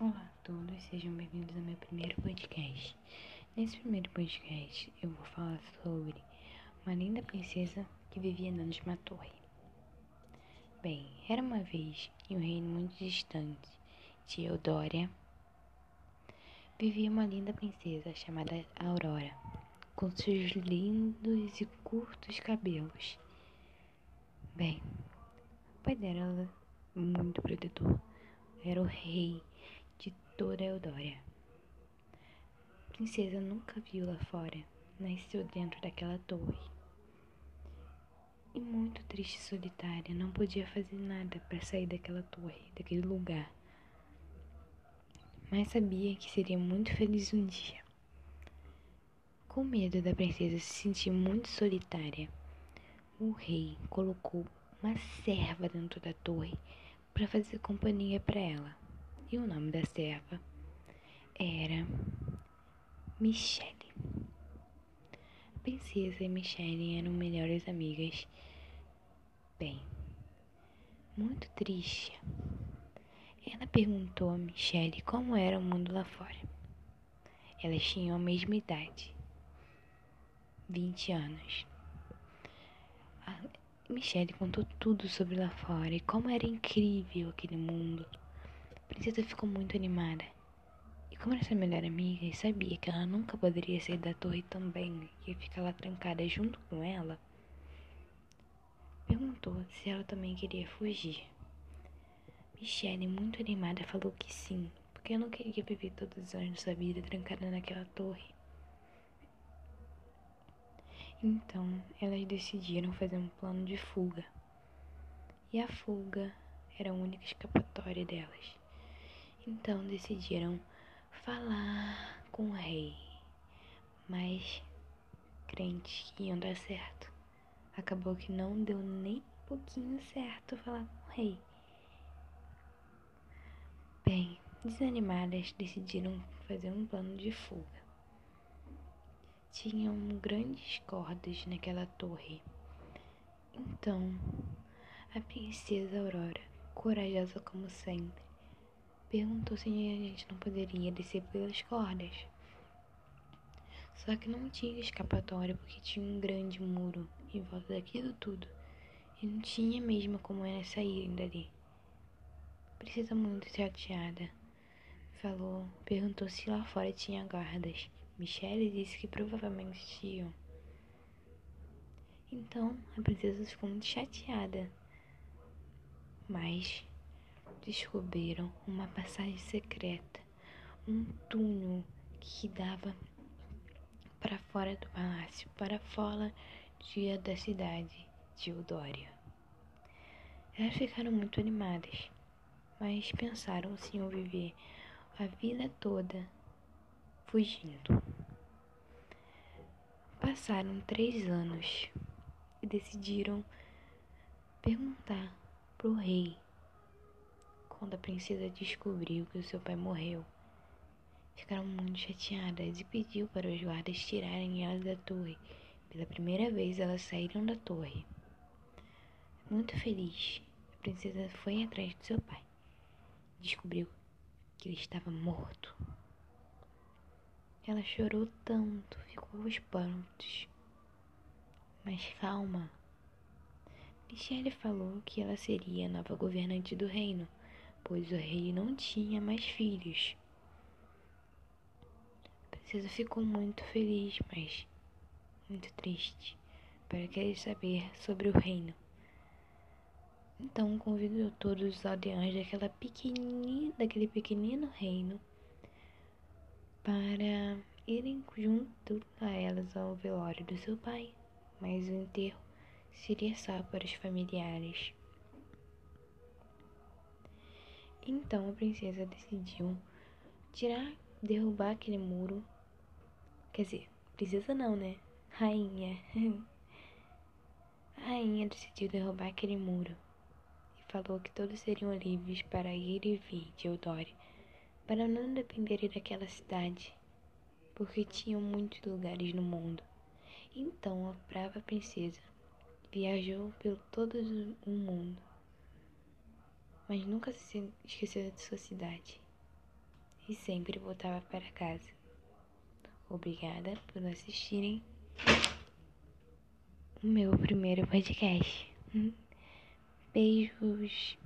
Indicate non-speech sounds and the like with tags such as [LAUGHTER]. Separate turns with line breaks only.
Olá a todos, sejam bem-vindos ao meu primeiro podcast. Nesse primeiro podcast eu vou falar sobre uma linda princesa que vivia dentro de uma torre. Bem, era uma vez em um reino muito distante de Eudória, vivia uma linda princesa chamada Aurora, com seus lindos e curtos cabelos. Bem, o pai dela, muito protetor, era o rei de toda Eudória. Princesa nunca viu lá fora, nasceu dentro daquela torre. E muito triste e solitária, não podia fazer nada para sair daquela torre, daquele lugar. Mas sabia que seria muito feliz um dia. Com medo da princesa se sentir muito solitária, o rei colocou uma serva dentro da torre para fazer companhia para ela. E o nome da serva era Michelle. A princesa e Michelle eram melhores amigas. Bem, muito triste. Ela perguntou a Michelle como era o mundo lá fora. Elas tinham a mesma idade, 20 anos. A Michelle contou tudo sobre lá fora e como era incrível aquele mundo. Princesa ficou muito animada. E como era sua melhor amiga e sabia que ela nunca poderia sair da torre também, ia ficar lá trancada junto com ela, perguntou se ela também queria fugir. Michelle, muito animada, falou que sim, porque eu não queria viver todos os anos da sua vida trancada naquela torre. Então, elas decidiram fazer um plano de fuga. E a fuga era a única escapatória delas. Então decidiram falar com o rei, mas crentes que iam dar certo. Acabou que não deu nem pouquinho certo falar com o rei. Bem, desanimadas decidiram fazer um plano de fuga. Tinham grandes cordas naquela torre. Então, a princesa Aurora, corajosa como sempre, perguntou se a gente não poderia descer pelas cordas. Só que não tinha escapatória porque tinha um grande muro em volta daquilo tudo e não tinha mesmo como elas saírem dali. Precisa muito chateada. Falou, perguntou se lá fora tinha guardas. Michelle disse que provavelmente tinham. Então a princesa ficou muito chateada. Mas descobriram uma passagem secreta, um túnel que dava para fora do palácio, para fora de, da cidade de Eudória. Elas ficaram muito animadas, mas pensaram se iam viver a vida toda fugindo. Passaram três anos e decidiram perguntar pro rei quando a princesa descobriu que o seu pai morreu. Ficaram muito chateadas e pediu para os guardas tirarem elas da torre. Pela primeira vez elas saíram da torre. Muito feliz, a princesa foi atrás de seu pai. Descobriu que ele estava morto. Ela chorou tanto, ficou aos prantos. Mas calma. Michelle falou que ela seria a nova governante do reino pois o rei não tinha mais filhos. A princesa ficou muito feliz, mas muito triste, para querer saber sobre o reino. Então convidou todos os aldeões daquela daquele pequenino reino para irem junto a elas ao velório do seu pai, mas o enterro seria só para os familiares. Então a princesa decidiu tirar, derrubar aquele muro. Quer dizer, princesa não, né? Rainha. [LAUGHS] A rainha decidiu derrubar aquele muro e falou que todos seriam livres para ir e vir de Eudória, para não dependerem daquela cidade, porque tinham muitos lugares no mundo. Então a brava princesa viajou pelo todo o mundo mas nunca se esqueceu de sua cidade. e sempre voltava para casa. Obrigada por assistirem o meu primeiro podcast. Beijos.